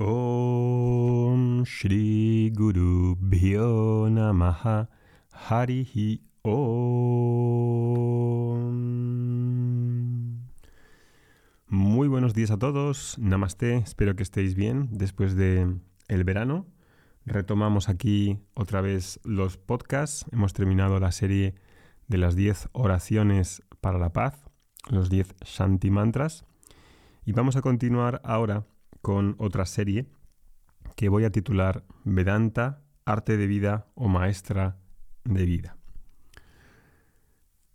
Om Shri Guru Bhyo Namaha Harihi Om. Muy buenos días a todos. Namaste. Espero que estéis bien después de el verano. Retomamos aquí otra vez los podcasts. Hemos terminado la serie de las 10 oraciones para la paz, los 10 Shanti Mantras. Y vamos a continuar ahora con otra serie que voy a titular Vedanta, Arte de Vida o Maestra de Vida.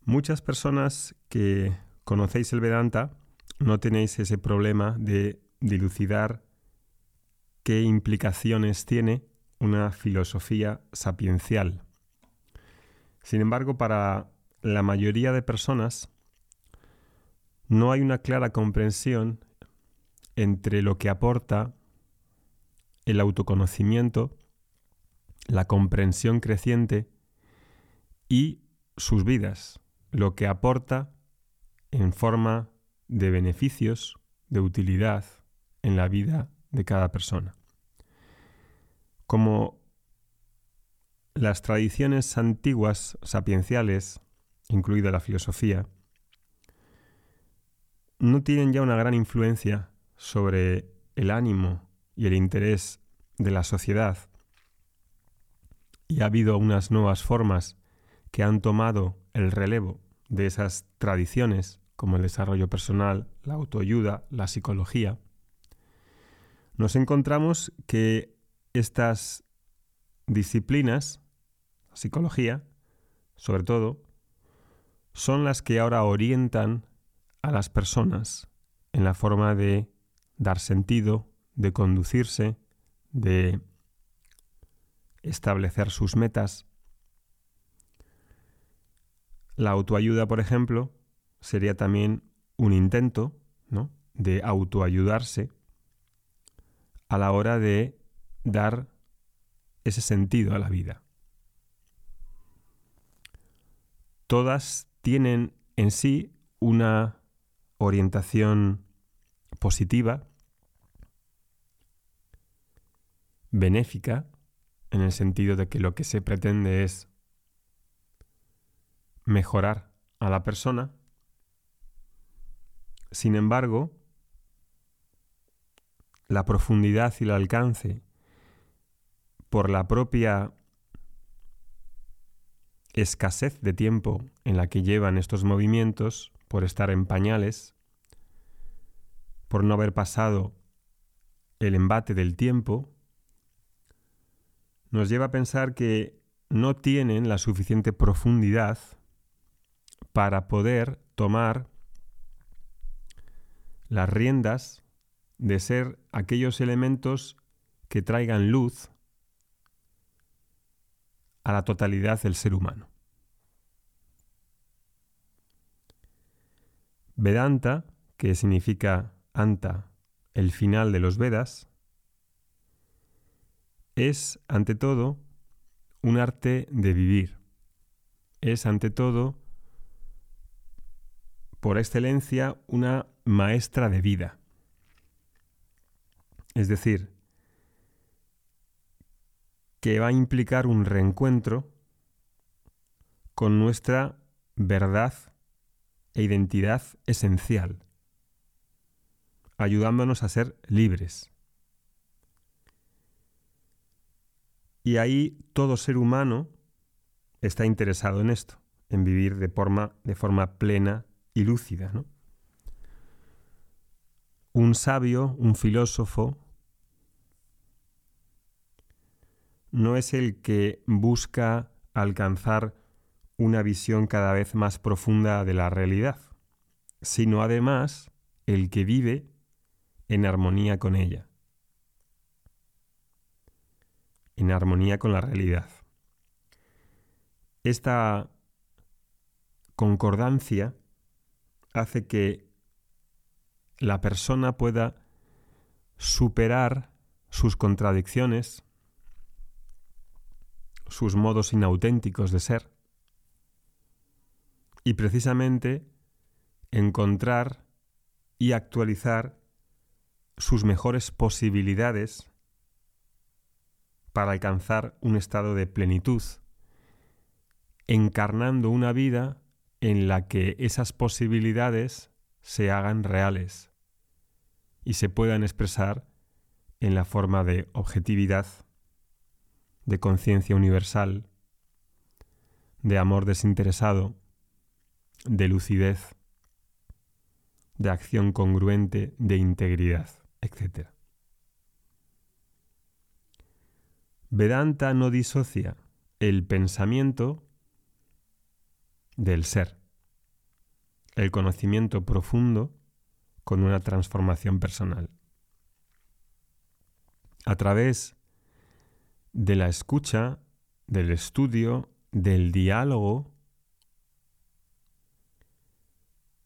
Muchas personas que conocéis el Vedanta no tenéis ese problema de dilucidar qué implicaciones tiene una filosofía sapiencial. Sin embargo, para la mayoría de personas no hay una clara comprensión entre lo que aporta el autoconocimiento, la comprensión creciente y sus vidas, lo que aporta en forma de beneficios, de utilidad en la vida de cada persona. Como las tradiciones antiguas sapienciales, incluida la filosofía, no tienen ya una gran influencia sobre el ánimo y el interés de la sociedad, y ha habido unas nuevas formas que han tomado el relevo de esas tradiciones, como el desarrollo personal, la autoayuda, la psicología, nos encontramos que estas disciplinas, psicología, sobre todo, son las que ahora orientan a las personas en la forma de dar sentido, de conducirse, de establecer sus metas. La autoayuda, por ejemplo, sería también un intento ¿no? de autoayudarse a la hora de dar ese sentido a la vida. Todas tienen en sí una orientación positiva, benéfica, en el sentido de que lo que se pretende es mejorar a la persona. Sin embargo, la profundidad y el alcance por la propia escasez de tiempo en la que llevan estos movimientos, por estar en pañales, por no haber pasado el embate del tiempo, nos lleva a pensar que no tienen la suficiente profundidad para poder tomar las riendas de ser aquellos elementos que traigan luz a la totalidad del ser humano. Vedanta, que significa anta, el final de los Vedas, es ante todo un arte de vivir. Es ante todo, por excelencia, una maestra de vida. Es decir, que va a implicar un reencuentro con nuestra verdad e identidad esencial, ayudándonos a ser libres. Y ahí todo ser humano está interesado en esto, en vivir de forma, de forma plena y lúcida. Un sabio, un filósofo, no es el que busca alcanzar una visión cada vez más profunda de la realidad, sino además el que vive en armonía con ella, en armonía con la realidad. Esta concordancia hace que la persona pueda superar sus contradicciones, sus modos inauténticos de ser y precisamente encontrar y actualizar sus mejores posibilidades para alcanzar un estado de plenitud, encarnando una vida en la que esas posibilidades se hagan reales y se puedan expresar en la forma de objetividad, de conciencia universal, de amor desinteresado, de lucidez, de acción congruente, de integridad, etc. Vedanta no disocia el pensamiento del ser, el conocimiento profundo con una transformación personal. A través de la escucha, del estudio, del diálogo,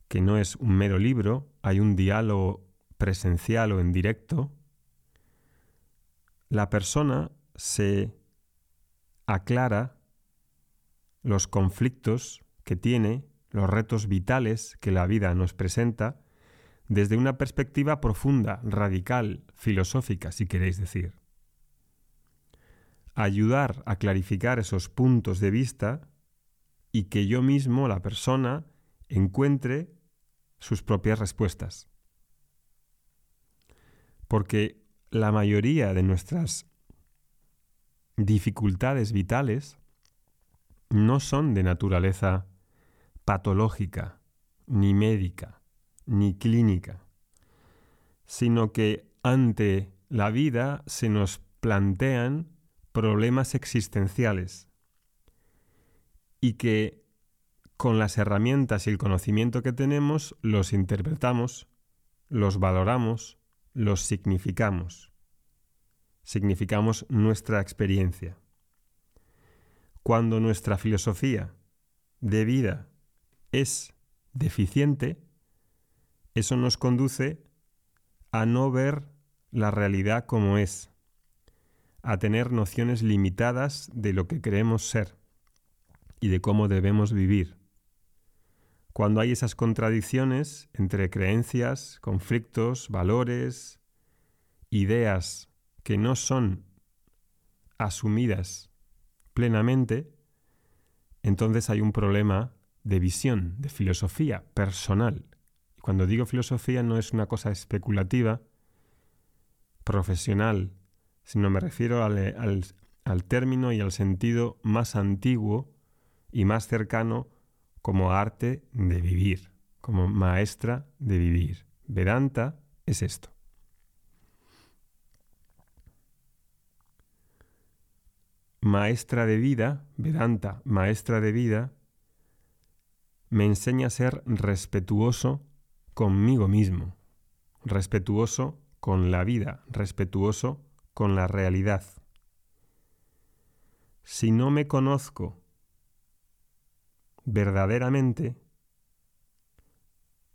que no es un mero libro, hay un diálogo presencial o en directo, la persona se aclara los conflictos que tiene, los retos vitales que la vida nos presenta, desde una perspectiva profunda, radical, filosófica, si queréis decir. Ayudar a clarificar esos puntos de vista y que yo mismo, la persona, encuentre sus propias respuestas. Porque la mayoría de nuestras dificultades vitales no son de naturaleza patológica, ni médica, ni clínica, sino que ante la vida se nos plantean problemas existenciales y que con las herramientas y el conocimiento que tenemos los interpretamos, los valoramos, los significamos significamos nuestra experiencia. Cuando nuestra filosofía de vida es deficiente, eso nos conduce a no ver la realidad como es, a tener nociones limitadas de lo que creemos ser y de cómo debemos vivir. Cuando hay esas contradicciones entre creencias, conflictos, valores, ideas que no son asumidas plenamente, entonces hay un problema de visión, de filosofía personal. Cuando digo filosofía no es una cosa especulativa, profesional, sino me refiero al, al término y al sentido más antiguo y más cercano como arte de vivir, como maestra de vivir. Vedanta es esto. maestra de vida, Vedanta, maestra de vida, me enseña a ser respetuoso conmigo mismo, respetuoso con la vida, respetuoso con la realidad. Si no me conozco verdaderamente,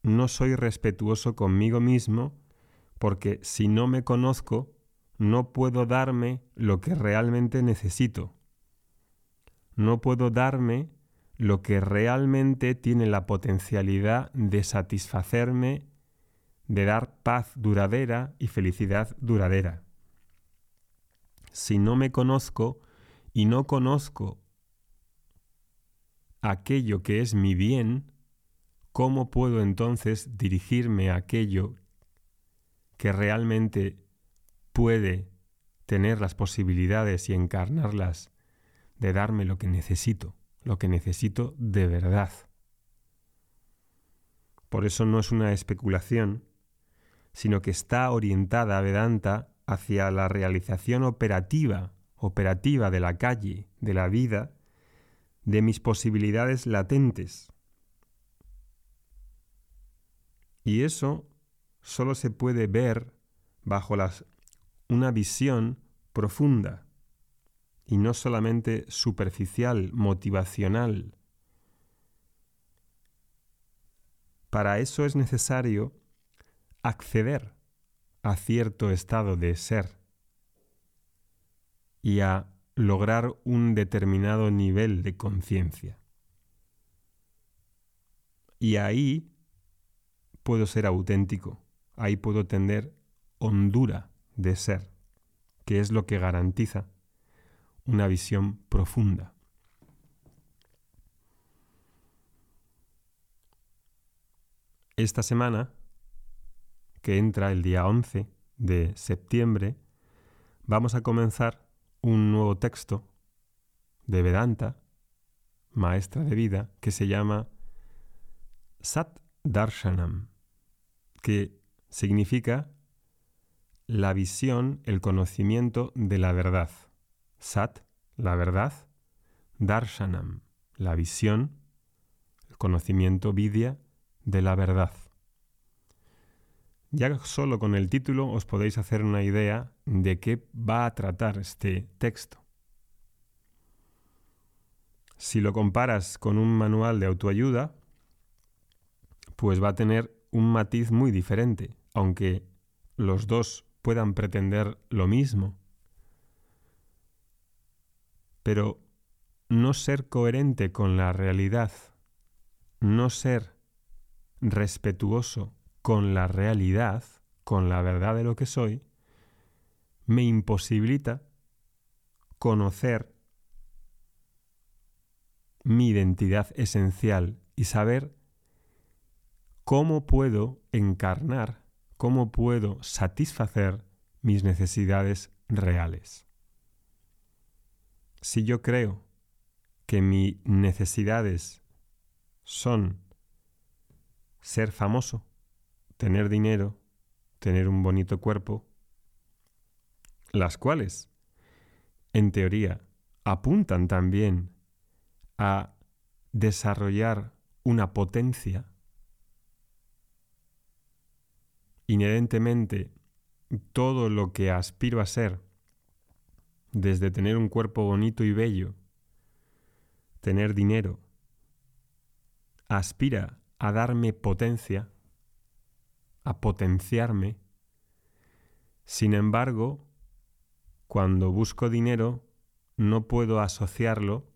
no soy respetuoso conmigo mismo porque si no me conozco, no puedo darme lo que realmente necesito. No puedo darme lo que realmente tiene la potencialidad de satisfacerme, de dar paz duradera y felicidad duradera. Si no me conozco y no conozco aquello que es mi bien, ¿cómo puedo entonces dirigirme a aquello que realmente puede tener las posibilidades y encarnarlas de darme lo que necesito, lo que necesito de verdad. Por eso no es una especulación, sino que está orientada a Vedanta hacia la realización operativa, operativa de la calle, de la vida, de mis posibilidades latentes. Y eso solo se puede ver bajo las una visión profunda y no solamente superficial, motivacional. Para eso es necesario acceder a cierto estado de ser y a lograr un determinado nivel de conciencia. Y ahí puedo ser auténtico, ahí puedo tener hondura de ser, que es lo que garantiza una visión profunda. Esta semana, que entra el día 11 de septiembre, vamos a comenzar un nuevo texto de Vedanta, maestra de vida, que se llama Sat Darshanam, que significa la visión, el conocimiento de la verdad. Sat, la verdad, Darshanam, la visión, el conocimiento, vidya, de la verdad. Ya solo con el título os podéis hacer una idea de qué va a tratar este texto. Si lo comparas con un manual de autoayuda, pues va a tener un matiz muy diferente, aunque los dos puedan pretender lo mismo. Pero no ser coherente con la realidad, no ser respetuoso con la realidad, con la verdad de lo que soy, me imposibilita conocer mi identidad esencial y saber cómo puedo encarnar, cómo puedo satisfacer mis necesidades reales. Si yo creo que mis necesidades son ser famoso, tener dinero, tener un bonito cuerpo, las cuales, en teoría, apuntan también a desarrollar una potencia. Inherentemente, todo lo que aspiro a ser, desde tener un cuerpo bonito y bello, tener dinero, aspira a darme potencia, a potenciarme. Sin embargo, cuando busco dinero, no puedo asociarlo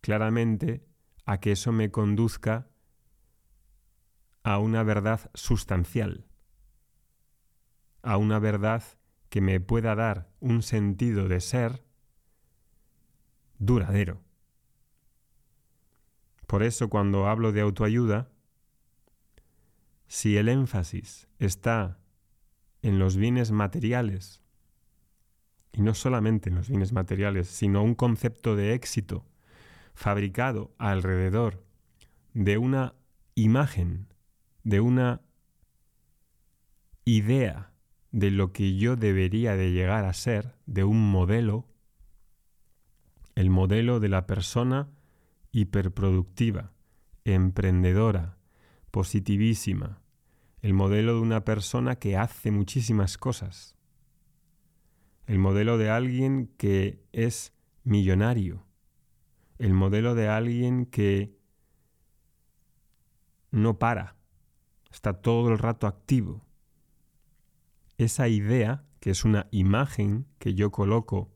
claramente a que eso me conduzca a una verdad sustancial, a una verdad que me pueda dar un sentido de ser duradero. Por eso cuando hablo de autoayuda, si el énfasis está en los bienes materiales, y no solamente en los bienes materiales, sino un concepto de éxito fabricado alrededor de una imagen, de una idea de lo que yo debería de llegar a ser, de un modelo, el modelo de la persona hiperproductiva, emprendedora, positivísima, el modelo de una persona que hace muchísimas cosas, el modelo de alguien que es millonario, el modelo de alguien que no para, está todo el rato activo. Esa idea, que es una imagen que yo coloco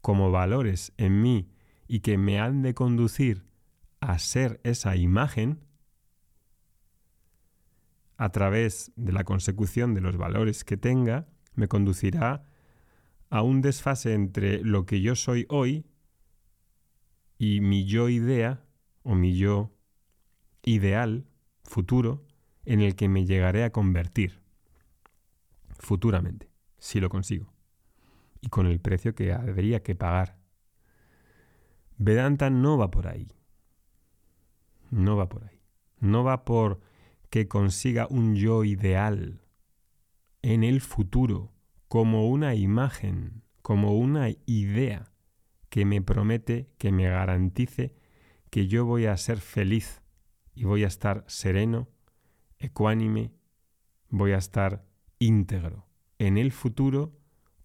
como valores en mí y que me han de conducir a ser esa imagen, a través de la consecución de los valores que tenga, me conducirá a un desfase entre lo que yo soy hoy y mi yo idea o mi yo ideal futuro en el que me llegaré a convertir futuramente, si lo consigo, y con el precio que habría que pagar. Vedanta no va por ahí. No va por ahí. No va por que consiga un yo ideal en el futuro como una imagen, como una idea que me promete, que me garantice que yo voy a ser feliz y voy a estar sereno, ecuánime, voy a estar íntegro en el futuro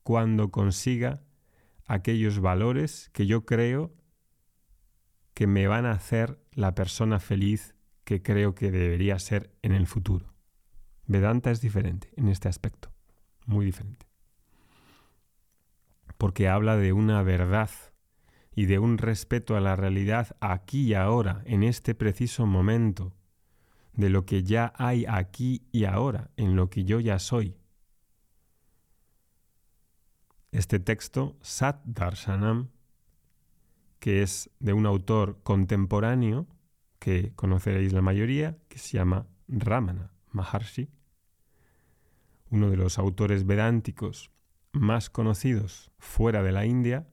cuando consiga aquellos valores que yo creo que me van a hacer la persona feliz que creo que debería ser en el futuro. Vedanta es diferente en este aspecto, muy diferente. Porque habla de una verdad y de un respeto a la realidad aquí y ahora, en este preciso momento, de lo que ya hay aquí y ahora, en lo que yo ya soy. este texto, Sat Darshanam, que es de un autor contemporáneo que conoceréis la mayoría, que se llama Ramana Maharshi, uno de los autores vedánticos más conocidos fuera de la India,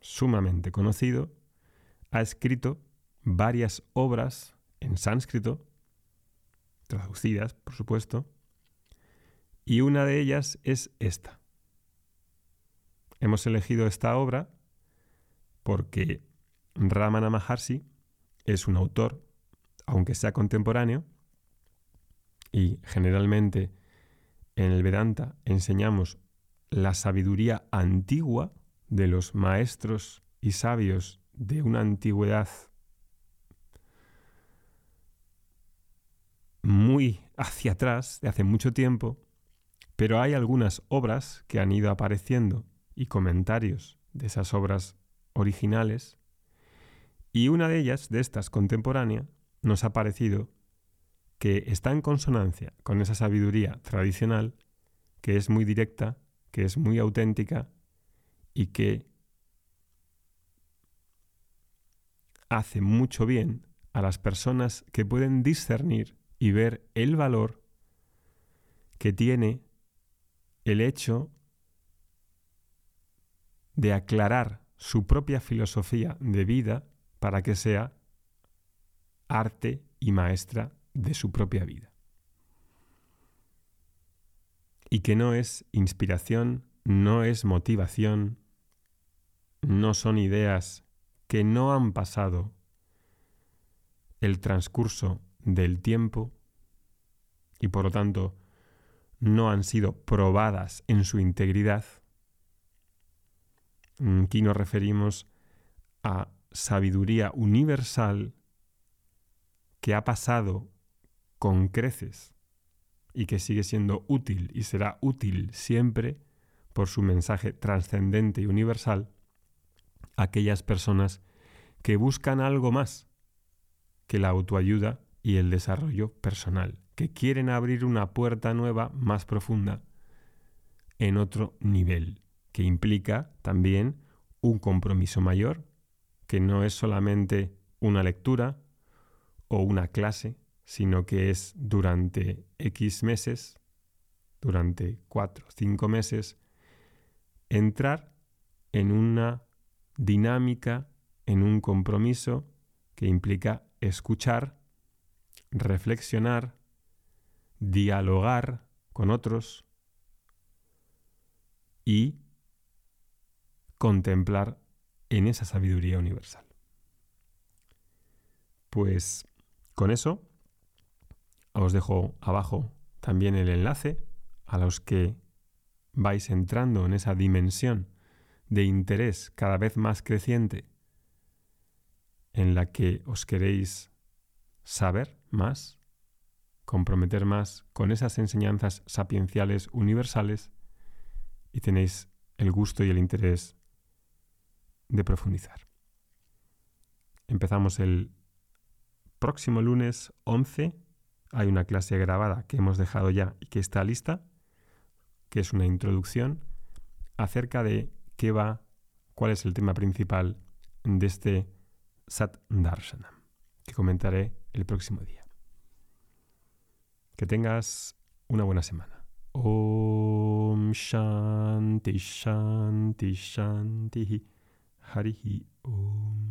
sumamente conocido, ha escrito varias obras en sánscrito, traducidas, por supuesto, y una de ellas es esta. Hemos elegido esta obra porque Ramana Maharshi es un autor, aunque sea contemporáneo, y generalmente en el Vedanta enseñamos la sabiduría antigua de los maestros y sabios de una antigüedad muy hacia atrás, de hace mucho tiempo, pero hay algunas obras que han ido apareciendo y comentarios de esas obras originales, y una de ellas, de estas contemporánea, nos ha parecido que está en consonancia con esa sabiduría tradicional, que es muy directa, que es muy auténtica y que hace mucho bien a las personas que pueden discernir y ver el valor que tiene el hecho de aclarar su propia filosofía de vida para que sea arte y maestra de su propia vida. Y que no es inspiración, no es motivación, no son ideas que no han pasado el transcurso del tiempo y por lo tanto no han sido probadas en su integridad. Aquí nos referimos a sabiduría universal que ha pasado con creces y que sigue siendo útil y será útil siempre por su mensaje trascendente y universal a aquellas personas que buscan algo más que la autoayuda y el desarrollo personal, que quieren abrir una puerta nueva más profunda en otro nivel, que implica también un compromiso mayor, que no es solamente una lectura o una clase, sino que es durante X meses, durante cuatro o cinco meses, entrar en una dinámica, en un compromiso que implica escuchar, reflexionar, dialogar con otros y contemplar en esa sabiduría universal. Pues con eso os dejo abajo también el enlace a los que vais entrando en esa dimensión de interés cada vez más creciente en la que os queréis saber más, comprometer más con esas enseñanzas sapienciales universales y tenéis el gusto y el interés de profundizar. Empezamos el próximo lunes 11 hay una clase grabada que hemos dejado ya y que está lista, que es una introducción acerca de qué va, cuál es el tema principal de este Sat Darshana, que comentaré el próximo día. Que tengas una buena semana. Om Shanti Shanti Shanti ہری اوم